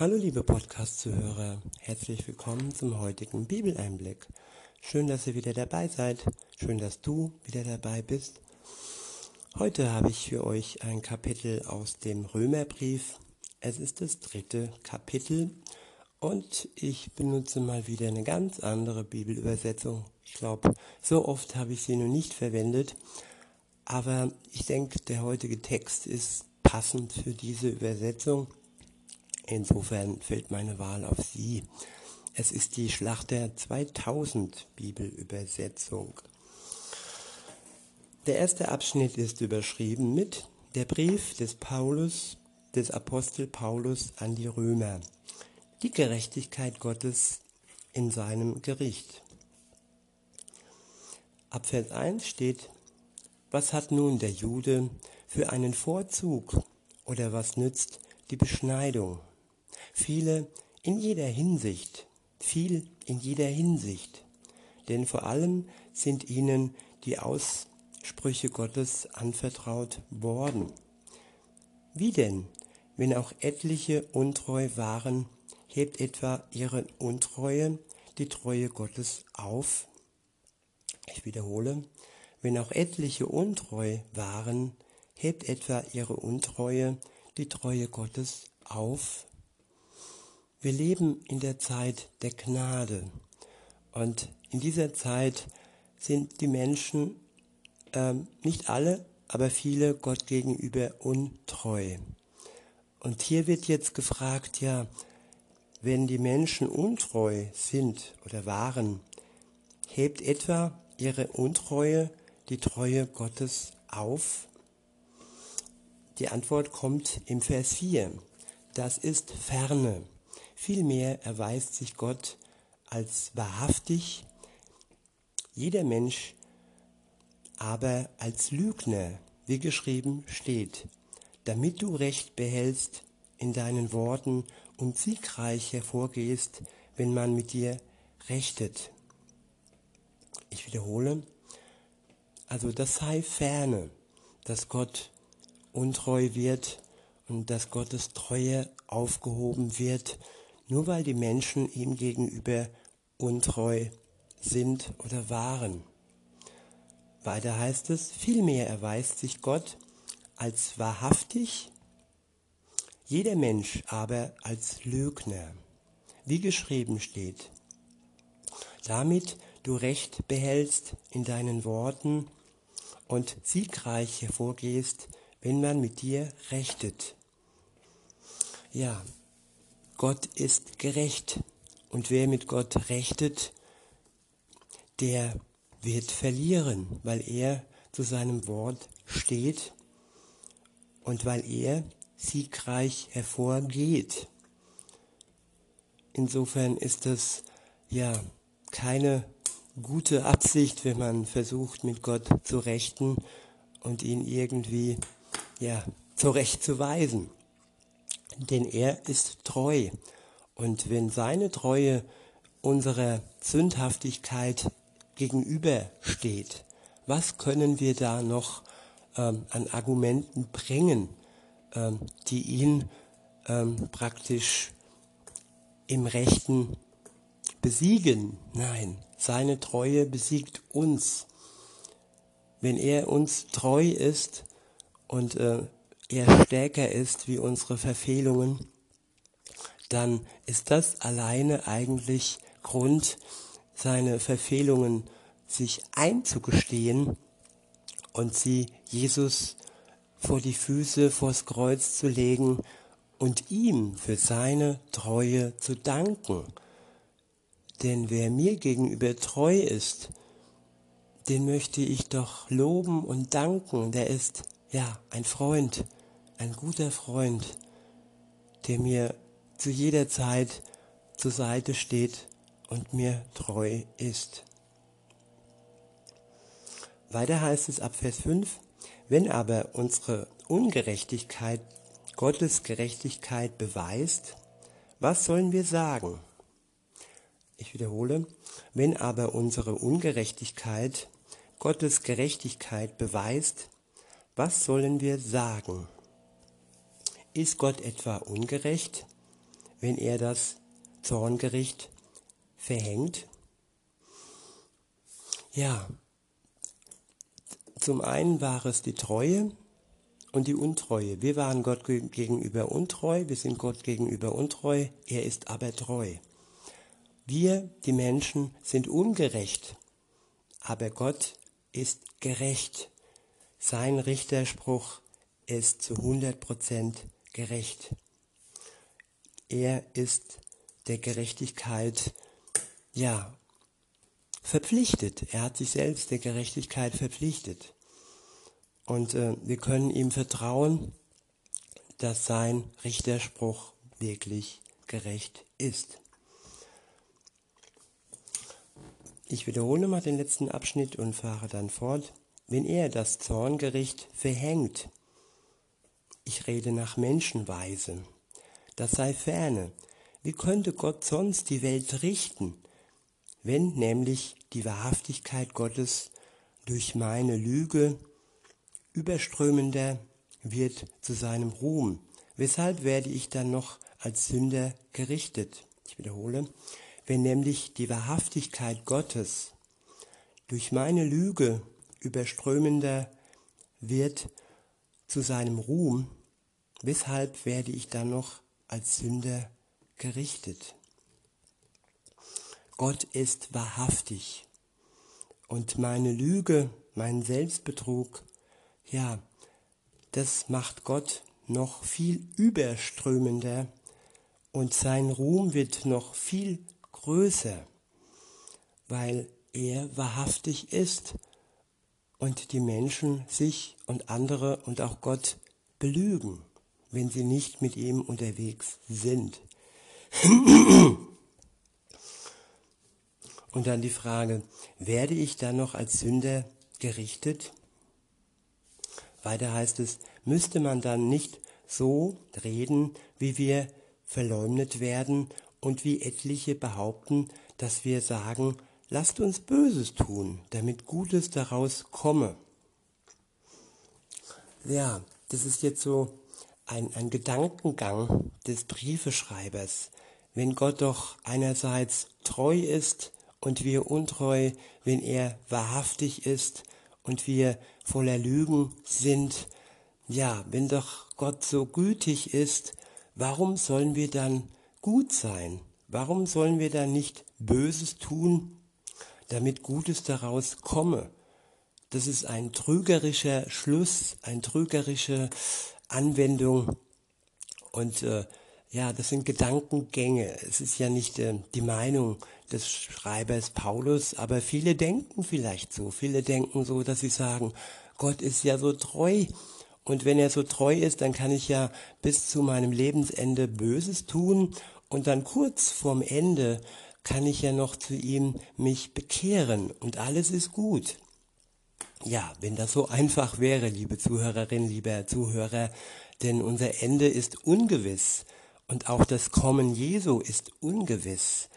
Hallo liebe Podcast-Zuhörer, herzlich willkommen zum heutigen Bibeleinblick. Schön, dass ihr wieder dabei seid, schön, dass du wieder dabei bist. Heute habe ich für euch ein Kapitel aus dem Römerbrief. Es ist das dritte Kapitel und ich benutze mal wieder eine ganz andere Bibelübersetzung. Ich glaube, so oft habe ich sie noch nicht verwendet, aber ich denke, der heutige Text ist passend für diese Übersetzung. Insofern fällt meine Wahl auf sie. Es ist die Schlachter 2000 Bibelübersetzung. Der erste Abschnitt ist überschrieben mit der Brief des Paulus, des Apostel Paulus an die Römer. Die Gerechtigkeit Gottes in seinem Gericht. Ab Vers 1 steht, was hat nun der Jude für einen Vorzug oder was nützt die Beschneidung? Viele in jeder Hinsicht, viel in jeder Hinsicht, denn vor allem sind ihnen die Aussprüche Gottes anvertraut worden. Wie denn, wenn auch etliche untreu waren, hebt etwa ihre Untreue die Treue Gottes auf? Ich wiederhole, wenn auch etliche untreu waren, hebt etwa ihre Untreue die Treue Gottes auf? Wir leben in der Zeit der Gnade und in dieser Zeit sind die Menschen, ähm, nicht alle, aber viele Gott gegenüber untreu. Und hier wird jetzt gefragt, ja, wenn die Menschen untreu sind oder waren, hebt etwa ihre Untreue die Treue Gottes auf? Die Antwort kommt im Vers 4. Das ist ferne. Vielmehr erweist sich Gott als wahrhaftig, jeder Mensch aber als Lügner, wie geschrieben steht, damit du Recht behältst in deinen Worten und siegreich hervorgehst, wenn man mit dir rechtet. Ich wiederhole, also das sei ferne, dass Gott untreu wird und dass Gottes Treue aufgehoben wird, nur weil die Menschen ihm gegenüber untreu sind oder waren. Weiter heißt es, vielmehr erweist sich Gott als wahrhaftig, jeder Mensch aber als Lügner, wie geschrieben steht. Damit du Recht behältst in deinen Worten und siegreich hervorgehst, wenn man mit dir rechtet. Ja, Gott ist gerecht und wer mit Gott rechtet, der wird verlieren, weil er zu seinem Wort steht und weil er siegreich hervorgeht. Insofern ist das ja keine gute Absicht, wenn man versucht, mit Gott zu rechten und ihn irgendwie, ja, zurechtzuweisen. Denn er ist treu. Und wenn seine Treue unserer Sündhaftigkeit gegenübersteht, was können wir da noch ähm, an Argumenten bringen, ähm, die ihn ähm, praktisch im Rechten besiegen? Nein, seine Treue besiegt uns. Wenn er uns treu ist und äh, er stärker ist wie unsere Verfehlungen, dann ist das alleine eigentlich Grund, seine Verfehlungen sich einzugestehen und sie Jesus vor die Füße, vors Kreuz zu legen und ihm für seine Treue zu danken. Denn wer mir gegenüber treu ist, den möchte ich doch loben und danken. Der ist, ja, ein Freund, ein guter Freund, der mir zu jeder Zeit zur Seite steht und mir treu ist. Weiter heißt es ab Vers 5, wenn aber unsere Ungerechtigkeit Gottes Gerechtigkeit beweist, was sollen wir sagen? Ich wiederhole, wenn aber unsere Ungerechtigkeit Gottes Gerechtigkeit beweist, was sollen wir sagen? Ist Gott etwa ungerecht? wenn er das Zorngericht verhängt? Ja, zum einen war es die Treue und die Untreue. Wir waren Gott gegenüber untreu, wir sind Gott gegenüber untreu, er ist aber treu. Wir, die Menschen, sind ungerecht, aber Gott ist gerecht. Sein Richterspruch ist zu 100% gerecht. Er ist der Gerechtigkeit, ja, verpflichtet. Er hat sich selbst der Gerechtigkeit verpflichtet. Und äh, wir können ihm vertrauen, dass sein Richterspruch wirklich gerecht ist. Ich wiederhole mal den letzten Abschnitt und fahre dann fort. Wenn er das Zorngericht verhängt, ich rede nach Menschenweise, das sei ferne. Wie könnte Gott sonst die Welt richten, wenn nämlich die Wahrhaftigkeit Gottes durch meine Lüge überströmender wird zu seinem Ruhm. Weshalb werde ich dann noch als Sünder gerichtet? Ich wiederhole, wenn nämlich die Wahrhaftigkeit Gottes durch meine Lüge überströmender wird zu seinem Ruhm, weshalb werde ich dann noch als Sünder gerichtet? Gott ist wahrhaftig und meine Lüge, mein Selbstbetrug ja, das macht Gott noch viel überströmender und sein Ruhm wird noch viel größer, weil er wahrhaftig ist und die Menschen sich und andere und auch Gott belügen, wenn sie nicht mit ihm unterwegs sind. Und dann die Frage, werde ich dann noch als Sünder gerichtet? Weiter heißt es, müsste man dann nicht so reden, wie wir verleumdet werden und wie etliche behaupten, dass wir sagen, lasst uns Böses tun, damit Gutes daraus komme. Ja, das ist jetzt so ein, ein Gedankengang des Briefeschreibers. Wenn Gott doch einerseits treu ist und wir untreu, wenn er wahrhaftig ist und wir voller Lügen sind, ja, wenn doch Gott so gütig ist, warum sollen wir dann gut sein? Warum sollen wir dann nicht Böses tun, damit Gutes daraus komme? Das ist ein trügerischer Schluss, eine trügerische Anwendung. Und äh, ja, das sind Gedankengänge. Es ist ja nicht äh, die Meinung des Schreibers Paulus, aber viele denken vielleicht so. Viele denken so, dass sie sagen, Gott ist ja so treu. Und wenn er so treu ist, dann kann ich ja bis zu meinem Lebensende Böses tun und dann kurz vorm Ende kann ich ja noch zu ihm mich bekehren und alles ist gut. Ja, wenn das so einfach wäre, liebe Zuhörerin, lieber Zuhörer, denn unser Ende ist ungewiss. Und auch das Kommen Jesu ist ungewiss.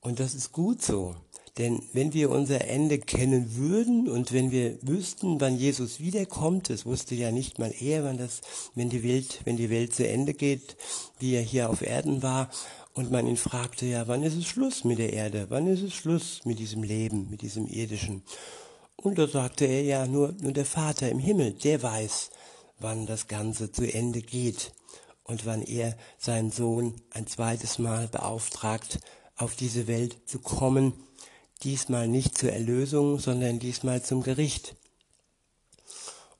Und das ist gut so. Denn wenn wir unser Ende kennen würden und wenn wir wüssten, wann Jesus wiederkommt, es wusste ja nicht mal er, wann das, wenn die Welt, wenn die Welt zu Ende geht, wie er hier auf Erden war, und man ihn fragte, ja, wann ist es Schluss mit der Erde? Wann ist es Schluss mit diesem Leben, mit diesem irdischen? Und da sagte er ja, nur, nur der Vater im Himmel, der weiß, wann das Ganze zu Ende geht und wann er seinen Sohn ein zweites Mal beauftragt, auf diese Welt zu kommen, diesmal nicht zur Erlösung, sondern diesmal zum Gericht.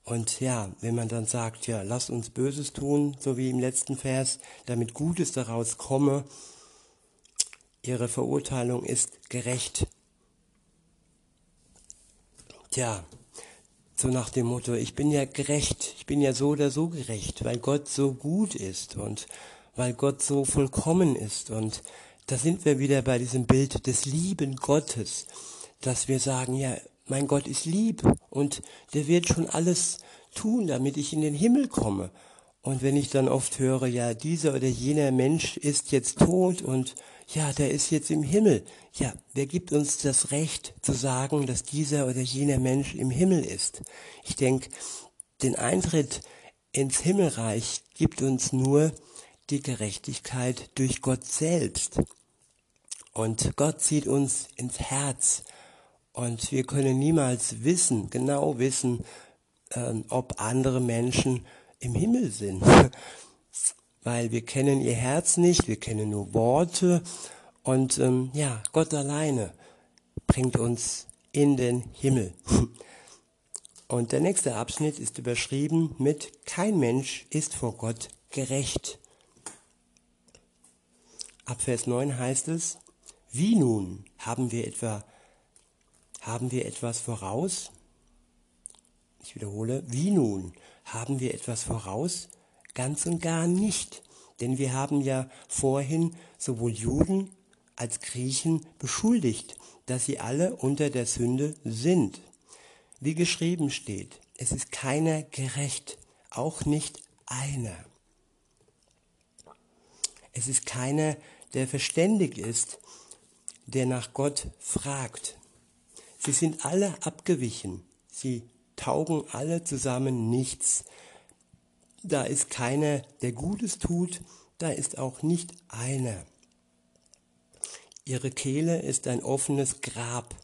Und ja, wenn man dann sagt, ja, lass uns Böses tun, so wie im letzten Vers, damit Gutes daraus komme, ihre Verurteilung ist gerecht. Tja, so nach dem Motto, ich bin ja gerecht, ich bin ja so oder so gerecht, weil Gott so gut ist und weil Gott so vollkommen ist. Und da sind wir wieder bei diesem Bild des lieben Gottes, dass wir sagen, ja, mein Gott ist lieb und der wird schon alles tun, damit ich in den Himmel komme. Und wenn ich dann oft höre, ja, dieser oder jener Mensch ist jetzt tot und ja, der ist jetzt im Himmel. Ja, wer gibt uns das Recht zu sagen, dass dieser oder jener Mensch im Himmel ist? Ich denke, den Eintritt ins Himmelreich gibt uns nur die Gerechtigkeit durch Gott selbst. Und Gott zieht uns ins Herz. Und wir können niemals wissen, genau wissen, ähm, ob andere Menschen im Himmel sind. Weil wir kennen ihr Herz nicht, wir kennen nur Worte. Und ähm, ja, Gott alleine bringt uns in den Himmel. Und der nächste Abschnitt ist überschrieben mit Kein Mensch ist vor Gott gerecht. Ab Vers 9 heißt es, wie nun haben wir etwa haben wir etwas voraus? Ich wiederhole, wie nun haben wir etwas voraus? Ganz und gar nicht, denn wir haben ja vorhin sowohl Juden als Griechen beschuldigt, dass sie alle unter der Sünde sind. Wie geschrieben steht, es ist keiner gerecht, auch nicht einer. Es ist keiner, der verständig ist, der nach Gott fragt. Sie sind alle abgewichen, sie taugen alle zusammen nichts. Da ist keiner, der Gutes tut, da ist auch nicht einer. Ihre Kehle ist ein offenes Grab,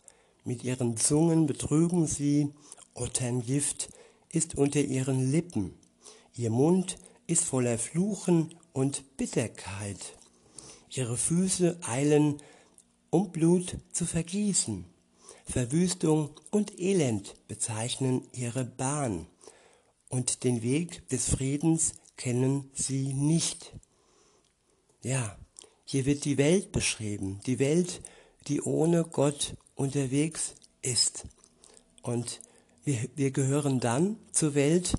mit ihren Zungen betrügen sie, Otterngift ist unter ihren Lippen, ihr Mund ist voller Fluchen und Bitterkeit. Ihre Füße eilen, um Blut zu vergießen. Verwüstung und Elend bezeichnen ihre Bahn, und den Weg des Friedens kennen sie nicht. Ja, hier wird die Welt beschrieben, die Welt, die ohne Gott unterwegs ist. Und wir, wir gehören dann zur Welt,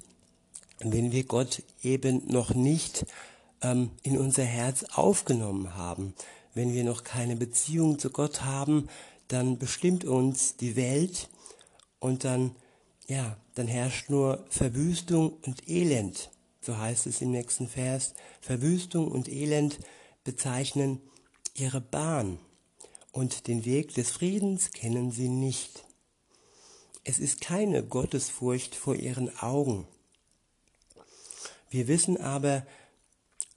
wenn wir Gott eben noch nicht ähm, in unser Herz aufgenommen haben. Wenn wir noch keine Beziehung zu Gott haben, dann bestimmt uns die Welt und dann, ja, dann herrscht nur Verwüstung und Elend. So heißt es im nächsten Vers. Verwüstung und Elend bezeichnen ihre Bahn und den Weg des Friedens kennen sie nicht. Es ist keine Gottesfurcht vor ihren Augen. Wir wissen aber,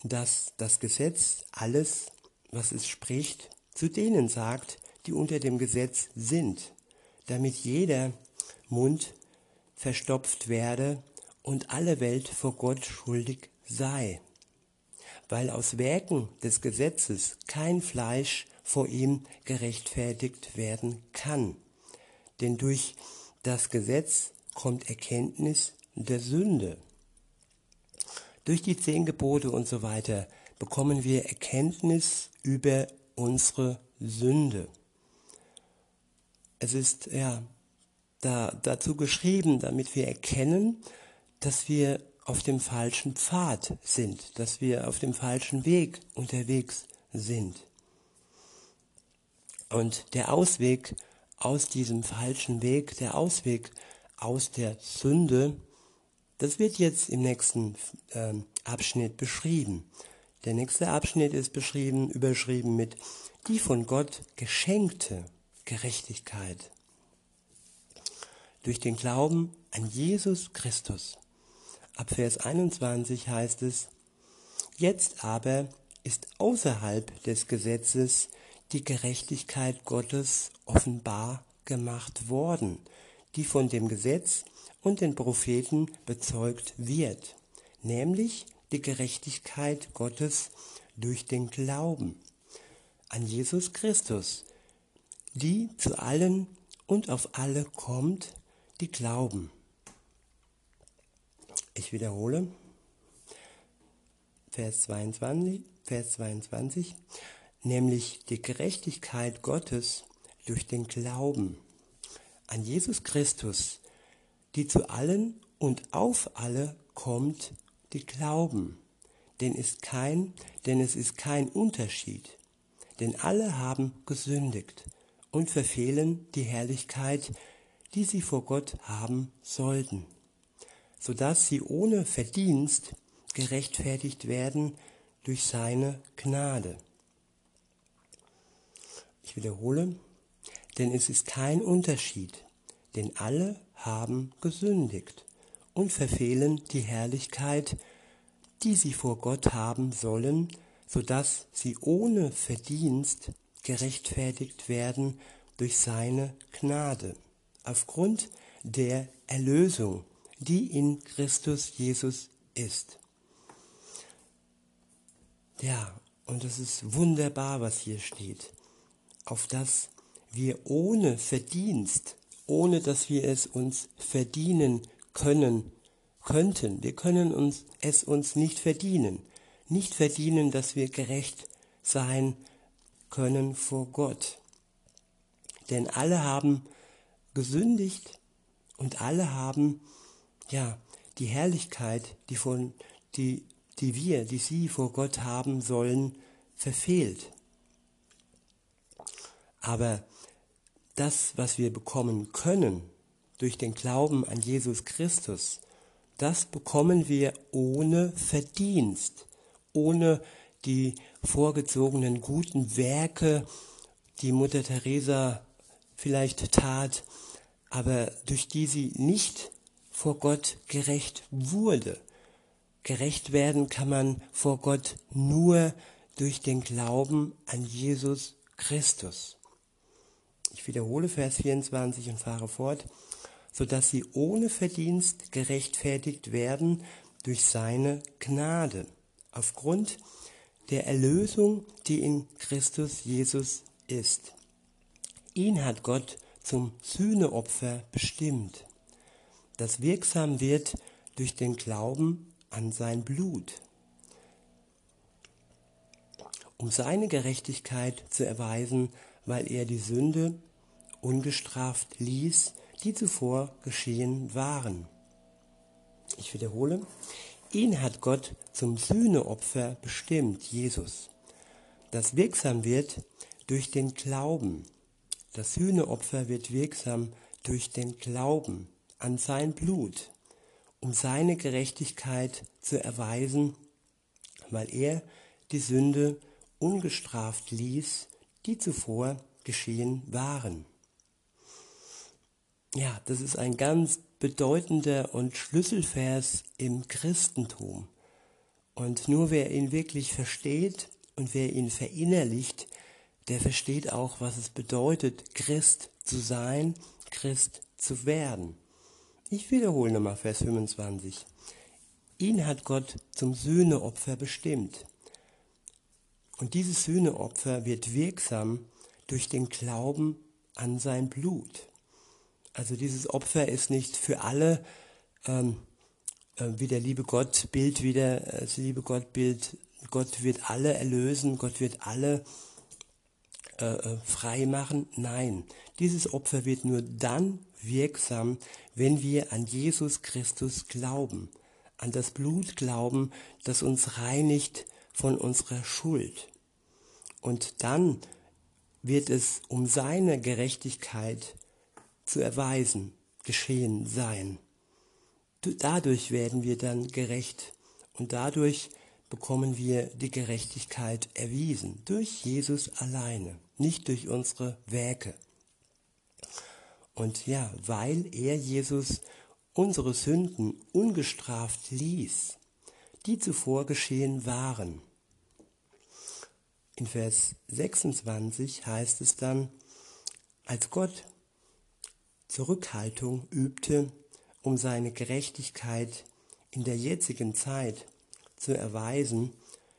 dass das Gesetz alles, was es spricht, zu denen sagt, die unter dem Gesetz sind, damit jeder Mund verstopft werde und alle Welt vor Gott schuldig sei, weil aus Werken des Gesetzes kein Fleisch vor ihm gerechtfertigt werden kann. Denn durch das Gesetz kommt Erkenntnis der Sünde. Durch die zehn Gebote und so weiter bekommen wir Erkenntnis über unsere Sünde. Es ist ja da, dazu geschrieben, damit wir erkennen, dass wir auf dem falschen Pfad sind, dass wir auf dem falschen Weg unterwegs sind. Und der Ausweg aus diesem falschen Weg, der Ausweg aus der Sünde, das wird jetzt im nächsten äh, Abschnitt beschrieben. Der nächste Abschnitt ist beschrieben, überschrieben mit die von Gott geschenkte Gerechtigkeit. Durch den Glauben an Jesus Christus. Ab Vers 21 heißt es, jetzt aber ist außerhalb des Gesetzes die Gerechtigkeit Gottes offenbar gemacht worden, die von dem Gesetz und den Propheten bezeugt wird, nämlich die Gerechtigkeit Gottes durch den Glauben an Jesus Christus, die zu allen und auf alle kommt, die glauben. Ich wiederhole, Vers 22, Vers 22 nämlich die Gerechtigkeit Gottes durch den Glauben an Jesus Christus, die zu allen und auf alle kommt, die glauben. Denn, ist kein, denn es ist kein Unterschied, denn alle haben gesündigt und verfehlen die Herrlichkeit, die sie vor Gott haben sollten, so dass sie ohne Verdienst gerechtfertigt werden durch seine Gnade. Ich wiederhole, denn es ist kein Unterschied, denn alle haben gesündigt und verfehlen die Herrlichkeit, die sie vor Gott haben sollen, so dass sie ohne Verdienst gerechtfertigt werden durch seine Gnade, aufgrund der Erlösung, die in Christus Jesus ist. Ja, und es ist wunderbar, was hier steht, auf das wir ohne Verdienst, ohne dass wir es uns verdienen können, könnten, wir können uns es uns nicht verdienen, nicht verdienen, dass wir gerecht sein können vor Gott. Denn alle haben gesündigt und alle haben ja die Herrlichkeit, die von die die wir, die sie vor Gott haben sollen, verfehlt. Aber das, was wir bekommen können durch den Glauben an Jesus Christus, das bekommen wir ohne Verdienst, ohne die vorgezogenen guten Werke, die Mutter Teresa vielleicht tat, aber durch die sie nicht vor Gott gerecht wurde. Gerecht werden kann man vor Gott nur durch den Glauben an Jesus Christus. Ich wiederhole Vers 24 und fahre fort, so dass sie ohne Verdienst gerechtfertigt werden durch seine Gnade, aufgrund der Erlösung, die in Christus Jesus ist. Ihn hat Gott zum Sühneopfer bestimmt, das wirksam wird durch den Glauben an sein Blut, um seine Gerechtigkeit zu erweisen, weil er die Sünde ungestraft ließ, die zuvor geschehen waren. Ich wiederhole, ihn hat Gott zum Sühneopfer bestimmt, Jesus, das wirksam wird durch den Glauben. Das Sühneopfer wird wirksam durch den Glauben an sein Blut um seine Gerechtigkeit zu erweisen, weil er die Sünde ungestraft ließ, die zuvor geschehen waren. Ja, das ist ein ganz bedeutender und Schlüsselvers im Christentum. Und nur wer ihn wirklich versteht und wer ihn verinnerlicht, der versteht auch, was es bedeutet, Christ zu sein, Christ zu werden. Ich wiederhole nochmal Vers 25. Ihn hat Gott zum Sühneopfer bestimmt. Und dieses Sühneopfer wird wirksam durch den Glauben an sein Blut. Also dieses Opfer ist nicht für alle, ähm, äh, wie der liebe Gott Bild wieder, das liebe Gott Bild, Gott wird alle erlösen, Gott wird alle äh, äh frei machen. Nein, dieses Opfer wird nur dann wirksam, wenn wir an Jesus Christus glauben, an das Blut glauben, das uns reinigt von unserer Schuld. Und dann wird es um seine Gerechtigkeit zu erweisen geschehen sein. Dadurch werden wir dann gerecht und dadurch bekommen wir die Gerechtigkeit erwiesen, durch Jesus alleine, nicht durch unsere Werke. Und ja, weil er Jesus unsere Sünden ungestraft ließ, die zuvor geschehen waren. In Vers 26 heißt es dann, als Gott Zurückhaltung übte, um seine Gerechtigkeit in der jetzigen Zeit zu erweisen,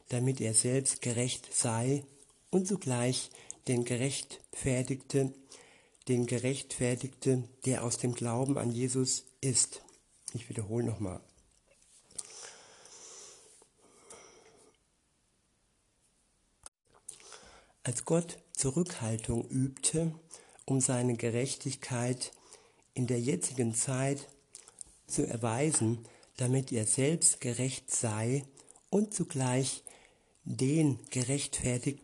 damit er selbst gerecht sei und zugleich den Gerechtfertigte den Gerechtfertigte, der aus dem Glauben an Jesus ist. Ich wiederhole nochmal. Als Gott Zurückhaltung übte, um seine Gerechtigkeit in der jetzigen Zeit zu erweisen, damit er selbst gerecht sei und zugleich den gerechtfertigt,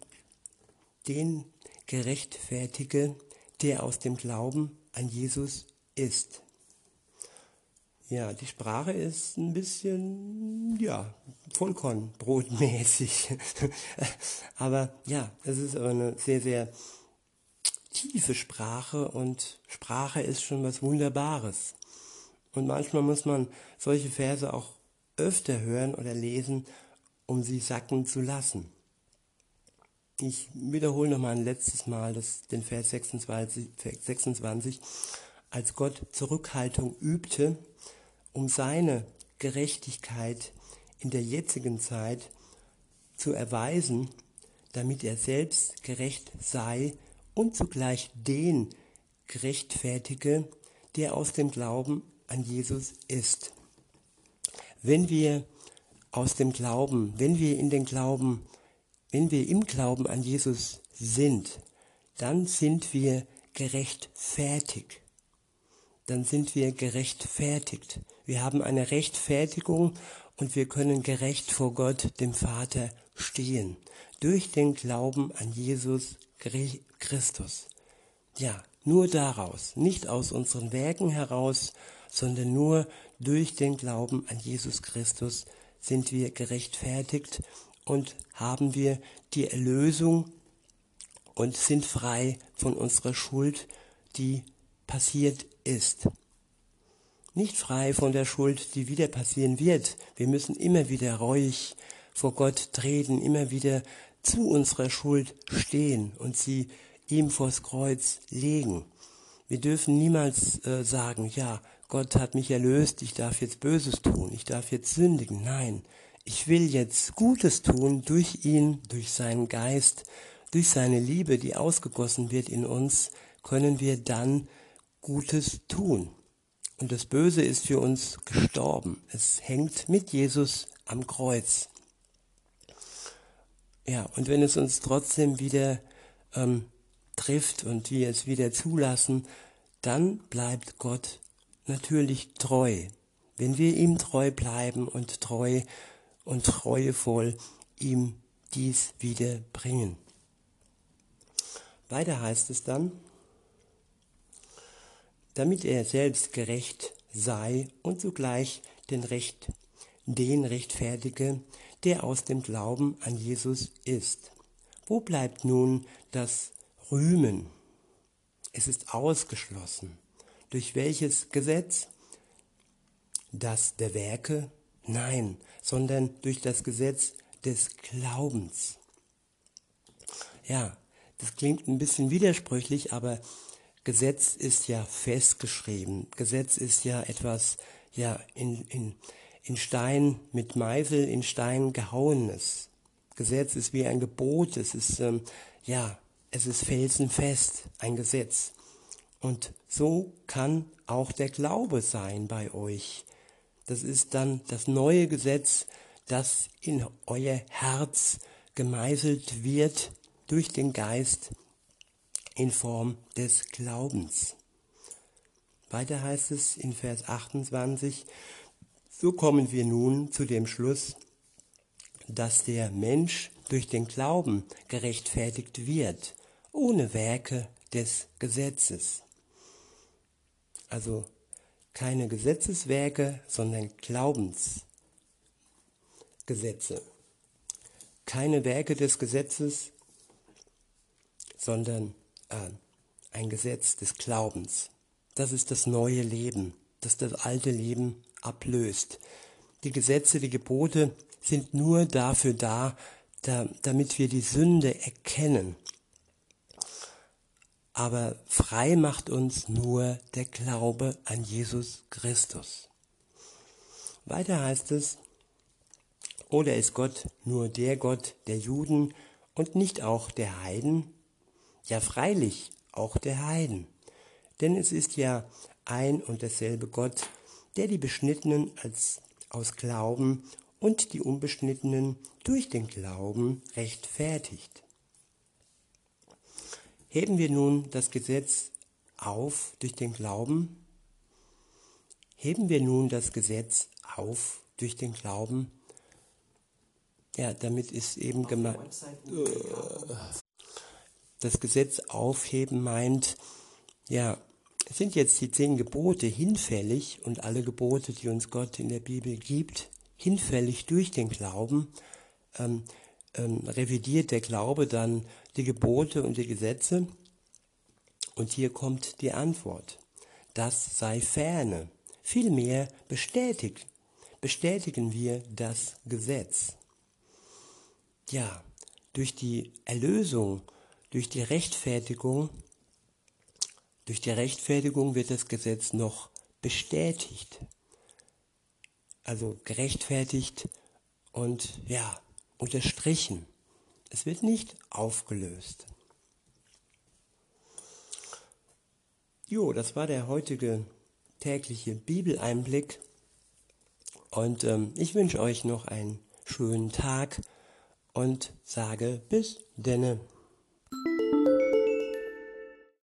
den gerechtfertige, der aus dem Glauben an Jesus ist. Ja, die Sprache ist ein bisschen, ja, Vollkornbrotmäßig. aber ja, es ist aber eine sehr, sehr tiefe Sprache und Sprache ist schon was Wunderbares. Und manchmal muss man solche Verse auch öfter hören oder lesen, um sie sacken zu lassen. Ich wiederhole nochmal ein letztes Mal das, den Vers 26, 26. Als Gott Zurückhaltung übte, um seine Gerechtigkeit in der jetzigen Zeit zu erweisen, damit er selbst gerecht sei und zugleich den gerechtfertige, der aus dem Glauben an Jesus ist. Wenn wir aus dem Glauben, wenn wir in den Glauben, wenn wir im Glauben an Jesus sind, dann sind wir gerechtfertigt. Dann sind wir gerechtfertigt. Wir haben eine Rechtfertigung und wir können gerecht vor Gott, dem Vater, stehen. Durch den Glauben an Jesus Christus. Ja, nur daraus, nicht aus unseren Werken heraus, sondern nur durch den Glauben an Jesus Christus sind wir gerechtfertigt und haben wir die Erlösung und sind frei von unserer Schuld, die passiert ist. Nicht frei von der Schuld, die wieder passieren wird. Wir müssen immer wieder reuig vor Gott treten, immer wieder zu unserer Schuld stehen und sie ihm vors Kreuz legen. Wir dürfen niemals äh, sagen, ja, Gott hat mich erlöst, ich darf jetzt Böses tun, ich darf jetzt sündigen. Nein, ich will jetzt Gutes tun durch ihn, durch seinen Geist, durch seine Liebe, die ausgegossen wird in uns, können wir dann Gutes tun. Und das Böse ist für uns gestorben. Es hängt mit Jesus am Kreuz. Ja, und wenn es uns trotzdem wieder ähm, trifft und wir es wieder zulassen, dann bleibt Gott natürlich treu. Wenn wir ihm treu bleiben und treu und treuevoll ihm dies wieder bringen. Weiter heißt es dann, damit er selbst gerecht sei und zugleich den Recht, den rechtfertige, der aus dem Glauben an Jesus ist. Wo bleibt nun das Rühmen? Es ist ausgeschlossen. Durch welches Gesetz? Das der Werke? Nein, sondern durch das Gesetz des Glaubens. Ja, das klingt ein bisschen widersprüchlich, aber Gesetz ist ja festgeschrieben. Gesetz ist ja etwas, ja, in, in, in Stein mit Meißel in Stein gehauenes. Gesetz ist wie ein Gebot, es ist, ähm, ja, es ist felsenfest, ein Gesetz. Und so kann auch der Glaube sein bei euch. Das ist dann das neue Gesetz, das in euer Herz gemeißelt wird durch den Geist in Form des Glaubens. Weiter heißt es in Vers 28, so kommen wir nun zu dem Schluss, dass der Mensch durch den Glauben gerechtfertigt wird, ohne Werke des Gesetzes. Also keine Gesetzeswerke, sondern Glaubensgesetze. Keine Werke des Gesetzes, sondern äh, ein Gesetz des Glaubens. Das ist das neue Leben, das das alte Leben ablöst. Die Gesetze, die Gebote sind nur dafür da, da damit wir die Sünde erkennen. Aber frei macht uns nur der Glaube an Jesus Christus. Weiter heißt es, oder ist Gott nur der Gott der Juden und nicht auch der Heiden? Ja, freilich, auch der Heiden. Denn es ist ja ein und derselbe Gott, der die Beschnittenen als aus Glauben und die Unbeschnittenen durch den Glauben rechtfertigt. Heben wir nun das Gesetz auf durch den Glauben? Heben wir nun das Gesetz auf durch den Glauben? Ja, damit ist eben gemeint. Das Gesetz aufheben meint, ja, sind jetzt die zehn Gebote hinfällig und alle Gebote, die uns Gott in der Bibel gibt, hinfällig durch den Glauben, ähm, ähm, revidiert der Glaube dann die Gebote und die Gesetze. Und hier kommt die Antwort. Das sei ferne. Vielmehr bestätigt, bestätigen wir das Gesetz. Ja, durch die Erlösung, durch die Rechtfertigung, durch die Rechtfertigung wird das Gesetz noch bestätigt. Also gerechtfertigt und ja, unterstrichen. Es wird nicht aufgelöst. Jo, das war der heutige tägliche Bibeleinblick. Und ähm, ich wünsche euch noch einen schönen Tag und sage bis denne.